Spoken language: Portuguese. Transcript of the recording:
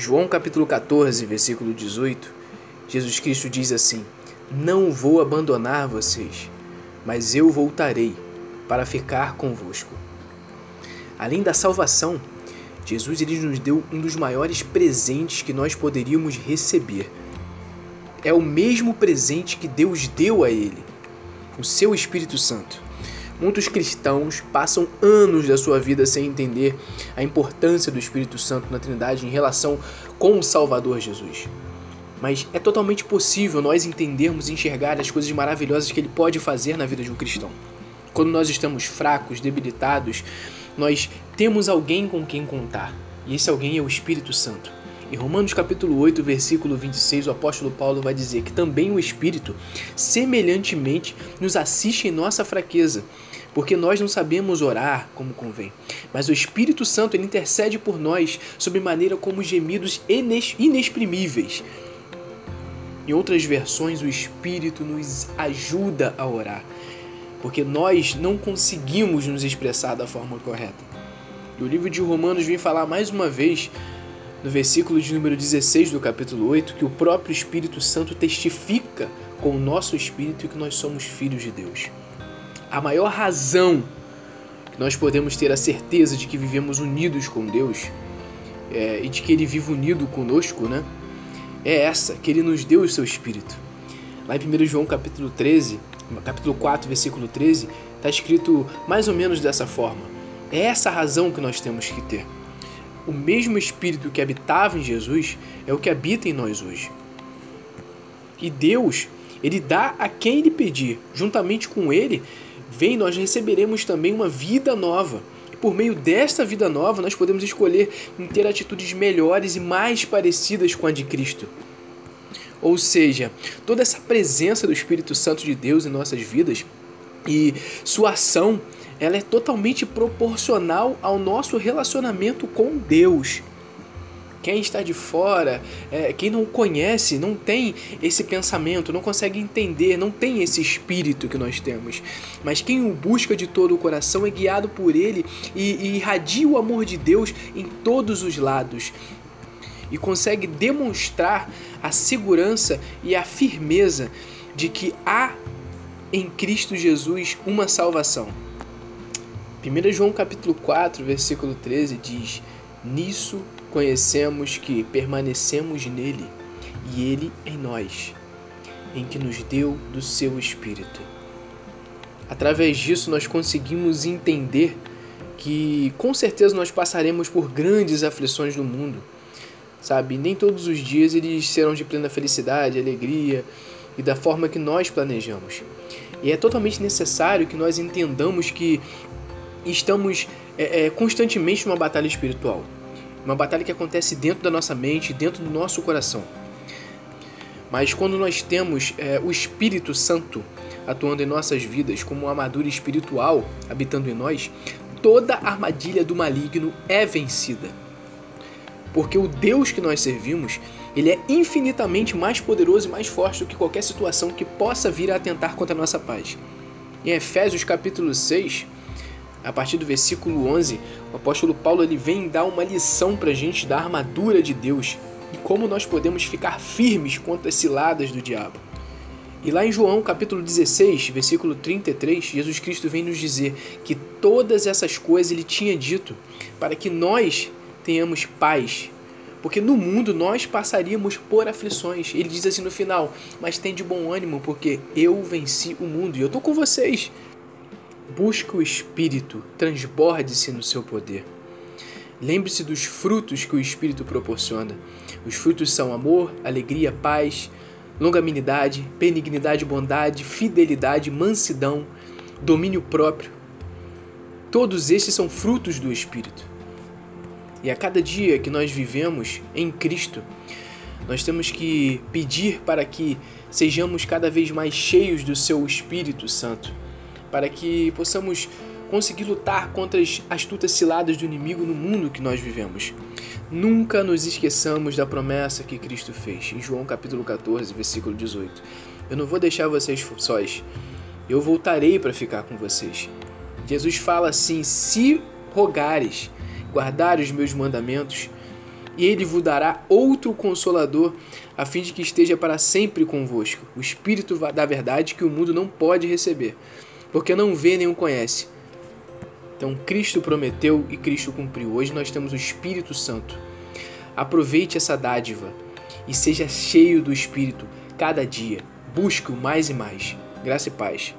João capítulo 14, versículo 18, Jesus Cristo diz assim: Não vou abandonar vocês, mas eu voltarei para ficar convosco. Além da salvação, Jesus ele nos deu um dos maiores presentes que nós poderíamos receber. É o mesmo presente que Deus deu a ele, o seu Espírito Santo. Muitos cristãos passam anos da sua vida sem entender a importância do Espírito Santo na Trindade em relação com o Salvador Jesus. Mas é totalmente possível nós entendermos e enxergar as coisas maravilhosas que ele pode fazer na vida de um cristão. Quando nós estamos fracos, debilitados, nós temos alguém com quem contar. E esse alguém é o Espírito Santo. Em Romanos capítulo 8, versículo 26, o apóstolo Paulo vai dizer que também o Espírito, semelhantemente, nos assiste em nossa fraqueza, porque nós não sabemos orar como convém. Mas o Espírito Santo ele intercede por nós sob maneira como gemidos inexprimíveis. Em outras versões, o Espírito nos ajuda a orar, porque nós não conseguimos nos expressar da forma correta. E o livro de Romanos vem falar mais uma vez no versículo de número 16 do capítulo 8, que o próprio Espírito Santo testifica com o nosso espírito que nós somos filhos de Deus. A maior razão que nós podemos ter a certeza de que vivemos unidos com Deus é, e de que Ele vive unido conosco, né? É essa, que Ele nos deu o seu Espírito. Lá em 1 João capítulo 13, capítulo 4, versículo 13, está escrito mais ou menos dessa forma. É essa a razão que nós temos que ter o mesmo Espírito que habitava em Jesus é o que habita em nós hoje. E Deus, ele dá a quem ele pedir. Juntamente com ele, vem nós receberemos também uma vida nova. E por meio desta vida nova, nós podemos escolher em ter atitudes melhores e mais parecidas com a de Cristo. Ou seja, toda essa presença do Espírito Santo de Deus em nossas vidas e sua ação ela é totalmente proporcional ao nosso relacionamento com Deus. Quem está de fora, é, quem não conhece, não tem esse pensamento, não consegue entender, não tem esse espírito que nós temos. Mas quem o busca de todo o coração é guiado por ele e, e irradia o amor de Deus em todos os lados e consegue demonstrar a segurança e a firmeza de que há em Cristo Jesus uma salvação. 1 João capítulo 4, versículo 13 diz: Nisso conhecemos que permanecemos nele e ele em nós, em que nos deu do seu espírito. Através disso nós conseguimos entender que com certeza nós passaremos por grandes aflições no mundo. Sabe, nem todos os dias eles serão de plena felicidade, alegria e da forma que nós planejamos. E é totalmente necessário que nós entendamos que estamos é, é, constantemente numa batalha espiritual. Uma batalha que acontece dentro da nossa mente, dentro do nosso coração. Mas quando nós temos é, o Espírito Santo atuando em nossas vidas como uma armadura espiritual habitando em nós, toda armadilha do maligno é vencida. Porque o Deus que nós servimos, ele é infinitamente mais poderoso e mais forte do que qualquer situação que possa vir a atentar contra a nossa paz. Em Efésios capítulo 6, a partir do versículo 11, o apóstolo Paulo ele vem dar uma lição para a gente da armadura de Deus e como nós podemos ficar firmes contra as ciladas do diabo. E lá em João capítulo 16, versículo 33, Jesus Cristo vem nos dizer que todas essas coisas ele tinha dito para que nós tenhamos paz. Porque no mundo nós passaríamos por aflições. Ele diz assim no final: Mas tem de bom ânimo, porque eu venci o mundo e eu estou com vocês. Busque o Espírito, transborde-se no seu poder. Lembre-se dos frutos que o Espírito proporciona. Os frutos são amor, alegria, paz, longanimidade, benignidade, bondade, fidelidade, mansidão, domínio próprio. Todos esses são frutos do Espírito. E a cada dia que nós vivemos em Cristo, nós temos que pedir para que sejamos cada vez mais cheios do seu Espírito Santo para que possamos conseguir lutar contra as astutas ciladas do inimigo no mundo que nós vivemos. Nunca nos esqueçamos da promessa que Cristo fez, em João capítulo 14, versículo 18. Eu não vou deixar vocês sós, eu voltarei para ficar com vocês. Jesus fala assim: se rogares, guardar os meus mandamentos, e ele vos dará outro consolador, a fim de que esteja para sempre convosco, o Espírito da verdade que o mundo não pode receber, porque não vê nem o conhece. Então, Cristo prometeu e Cristo cumpriu. Hoje nós temos o Espírito Santo. Aproveite essa dádiva e seja cheio do Espírito cada dia. Busque-o mais e mais. Graça e paz.